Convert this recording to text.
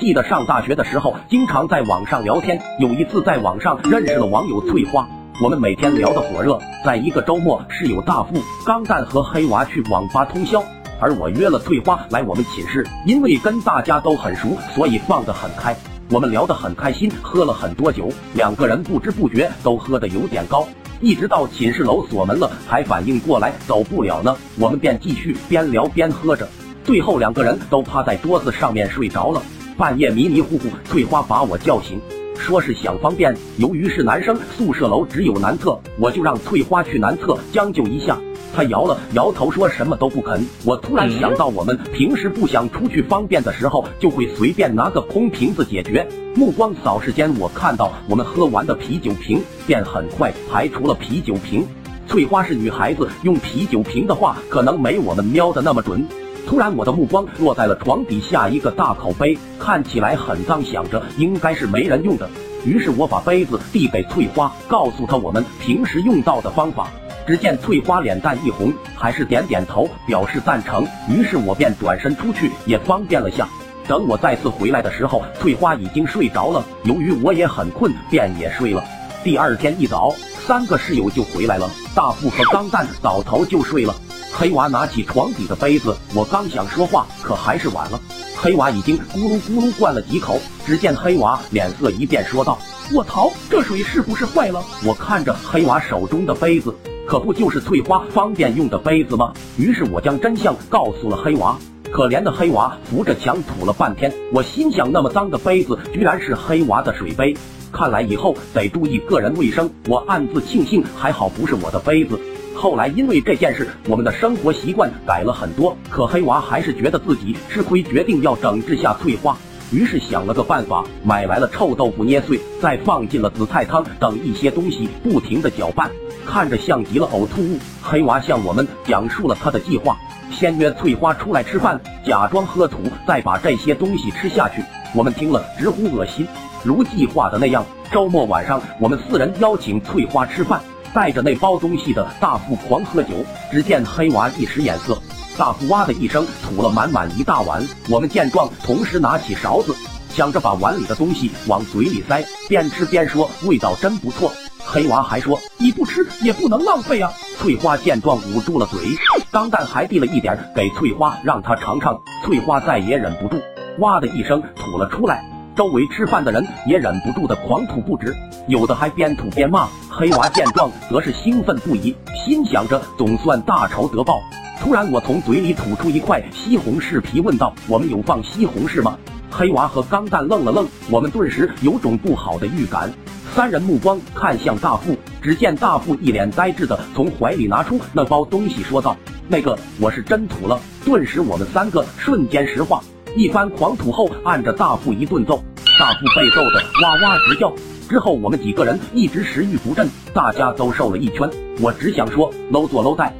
记得上大学的时候，经常在网上聊天。有一次在网上认识了网友翠花，我们每天聊得火热。在一个周末，室友大富、钢蛋和黑娃去网吧通宵，而我约了翠花来我们寝室，因为跟大家都很熟，所以放得很开。我们聊得很开心，喝了很多酒，两个人不知不觉都喝得有点高。一直到寝室楼锁门了，才反应过来走不了呢，我们便继续边聊边喝着，最后两个人都趴在桌子上面睡着了。半夜迷迷糊糊，翠花把我叫醒，说是想方便。由于是男生，宿舍楼只有男厕，我就让翠花去男厕将就一下。她摇了摇头，说什么都不肯。我突然想到，我们平时不想出去方便的时候，就会随便拿个空瓶子解决。目光扫视间，我看到我们喝完的啤酒瓶，便很快排除了啤酒瓶。翠花是女孩子，用啤酒瓶的话，可能没我们瞄的那么准。突然，我的目光落在了床底下一个大口杯，看起来很脏，想着应该是没人用的。于是我把杯子递给翠花，告诉她我们平时用到的方法。只见翠花脸蛋一红，还是点点头表示赞成。于是我便转身出去，也方便了下。等我再次回来的时候，翠花已经睡着了。由于我也很困，便也睡了。第二天一早，三个室友就回来了，大富和钢蛋倒头就睡了。黑娃拿起床底的杯子，我刚想说话，可还是晚了。黑娃已经咕噜咕噜灌了几口，只见黑娃脸色一变，说道：“我操，这水是不是坏了？”我看着黑娃手中的杯子，可不就是翠花方便用的杯子吗？于是我将真相告诉了黑娃。可怜的黑娃扶着墙吐了半天，我心想，那么脏的杯子，居然是黑娃的水杯，看来以后得注意个人卫生。我暗自庆幸，还好不是我的杯子。后来因为这件事，我们的生活习惯改了很多。可黑娃还是觉得自己吃亏，决定要整治下翠花。于是想了个办法，买来了臭豆腐捏碎，再放进了紫菜汤等一些东西，不停的搅拌，看着像极了呕吐物。黑娃向我们讲述了他的计划：先约翠花出来吃饭，假装喝土，再把这些东西吃下去。我们听了直呼恶心。如计划的那样，周末晚上，我们四人邀请翠花吃饭。带着那包东西的大富狂喝酒，只见黑娃一使眼色，大富哇的一声吐了满满一大碗。我们见状，同时拿起勺子，想着把碗里的东西往嘴里塞，边吃边说：“味道真不错。”黑娃还说：“你不吃也不能浪费啊。”翠花见状捂住了嘴，钢蛋还递了一点给翠花，让她尝尝。翠花再也忍不住，哇的一声吐了出来。周围吃饭的人也忍不住的狂吐不止，有的还边吐边骂。黑娃见状，则是兴奋不已，心想着总算大仇得报。突然，我从嘴里吐出一块西红柿皮，问道：“我们有放西红柿吗？”黑娃和钢蛋愣了愣，我们顿时有种不好的预感。三人目光看向大富，只见大富一脸呆滞的从怀里拿出那包东西，说道：“那个，我是真吐了。”顿时，我们三个瞬间石化。一番狂吐后，按着大富一顿揍，大富被揍的哇哇直叫。之后我们几个人一直食欲不振，大家都瘦了一圈。我只想说，搂做搂带。